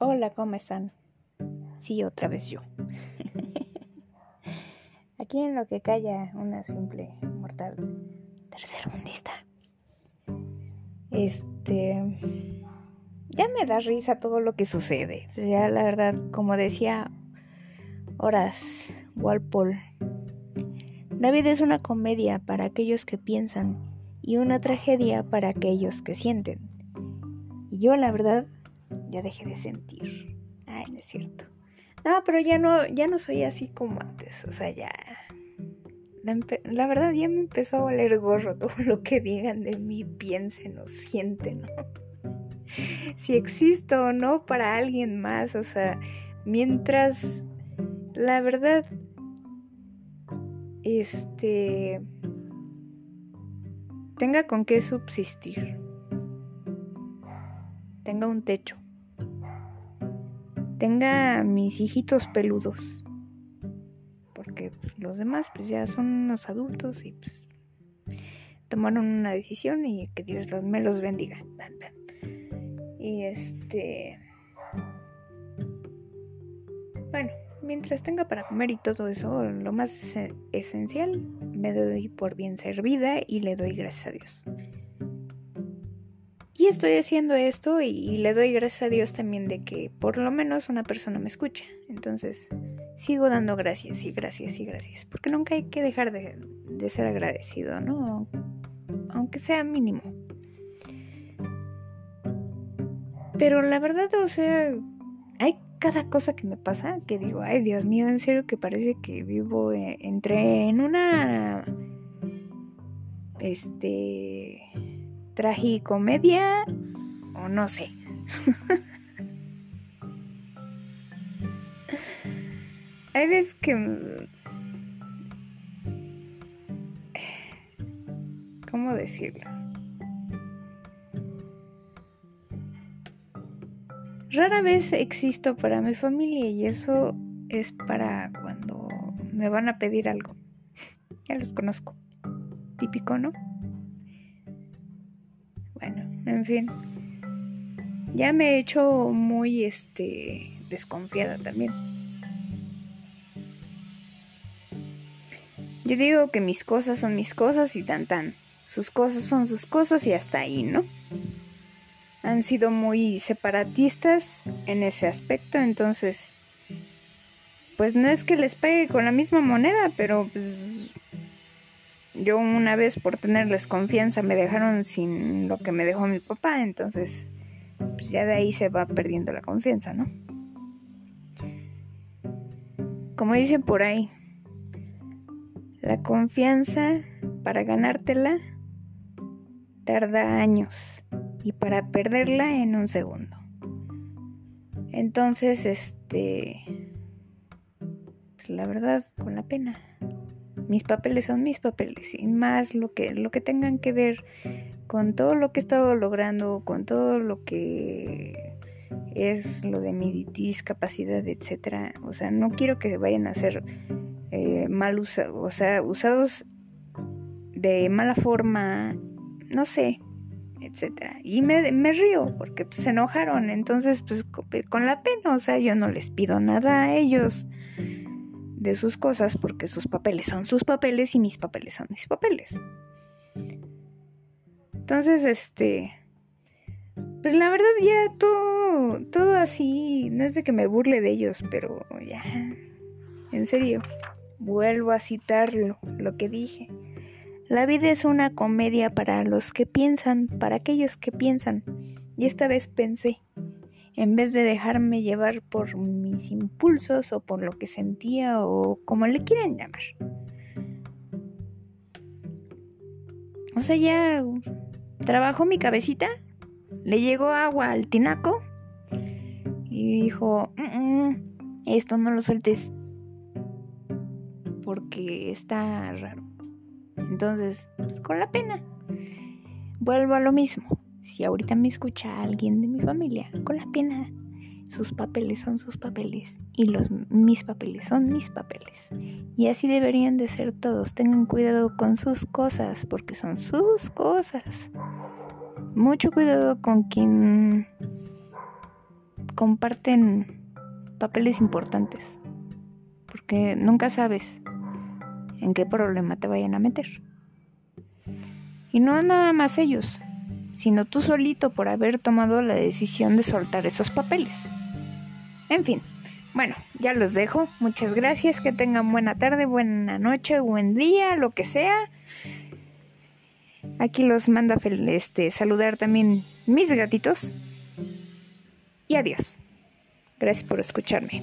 Hola, ¿cómo están? Sí, otra vez yo. Aquí en lo que calla una simple mortal tercermundista. Este. Ya me da risa todo lo que sucede. Pues ya, la verdad, como decía Horas Walpole, la vida es una comedia para aquellos que piensan y una tragedia para aquellos que sienten. Y yo, la verdad, ya dejé de sentir. Ay, no es cierto. No, pero ya no, ya no soy así como antes. O sea, ya. La, verdad ya me empezó a valer gorro todo lo que digan de mí, piensen o sienten, ¿no? Si existo o no para alguien más, o sea, mientras la verdad, este, tenga con qué subsistir, tenga un techo, tenga mis hijitos peludos. Porque pues, los demás pues ya son unos adultos y pues tomaron una decisión y que Dios los, me los bendiga. Y este... Bueno, mientras tenga para comer y todo eso, lo más esencial, me doy por bien servida y le doy gracias a Dios. Y estoy haciendo esto y, le doy gracias a Dios también de que por lo menos una persona me escucha. Entonces sigo dando gracias y gracias y gracias. Porque nunca hay que dejar de, ser agradecido, ¿no? Aunque sea mínimo. Pero la verdad, o sea, hay cada cosa que me pasa que digo, ay Dios mío, en serio que parece que vivo eh, entre en una... Este tragicomedia o no sé. Hay veces que... ¿Cómo decirlo? Rara vez existo para mi familia y eso es para cuando me van a pedir algo. Ya los conozco. Típico, ¿no? En fin. Ya me he hecho muy este desconfiada también. Yo digo que mis cosas son mis cosas y tan tan. Sus cosas son sus cosas y hasta ahí, ¿no? Han sido muy separatistas en ese aspecto, entonces pues no es que les pegue con la misma moneda, pero pues yo una vez por tenerles confianza me dejaron sin lo que me dejó mi papá, entonces pues ya de ahí se va perdiendo la confianza, ¿no? Como dicen por ahí, la confianza para ganártela tarda años y para perderla en un segundo. Entonces, este, pues la verdad, con la pena mis papeles son mis papeles y más lo que, lo que tengan que ver con todo lo que he estado logrando, con todo lo que es lo de mi discapacidad, etcétera. O sea, no quiero que vayan a ser eh, mal usados, o sea, usados de mala forma, no sé, etcétera. Y me, me río porque pues, se enojaron, entonces pues con la pena, o sea, yo no les pido nada a ellos de sus cosas porque sus papeles son sus papeles y mis papeles son mis papeles. Entonces, este, pues la verdad ya todo, todo así, no es de que me burle de ellos, pero ya, en serio, vuelvo a citarlo, lo que dije. La vida es una comedia para los que piensan, para aquellos que piensan. Y esta vez pensé, en vez de dejarme llevar por mis impulsos o por lo que sentía o como le quieran llamar. O sea, ya trabajó mi cabecita, le llegó agua al tinaco y dijo, esto no lo sueltes porque está raro. Entonces, pues con la pena, vuelvo a lo mismo si ahorita me escucha alguien de mi familia, con la pena, sus papeles son sus papeles y los mis papeles son mis papeles. Y así deberían de ser todos. Tengan cuidado con sus cosas porque son sus cosas. Mucho cuidado con quien comparten papeles importantes, porque nunca sabes en qué problema te vayan a meter. Y no nada más ellos, sino tú solito por haber tomado la decisión de soltar esos papeles. En fin, bueno, ya los dejo. Muchas gracias, que tengan buena tarde, buena noche, buen día, lo que sea. Aquí los manda este, saludar también mis gatitos. Y adiós. Gracias por escucharme.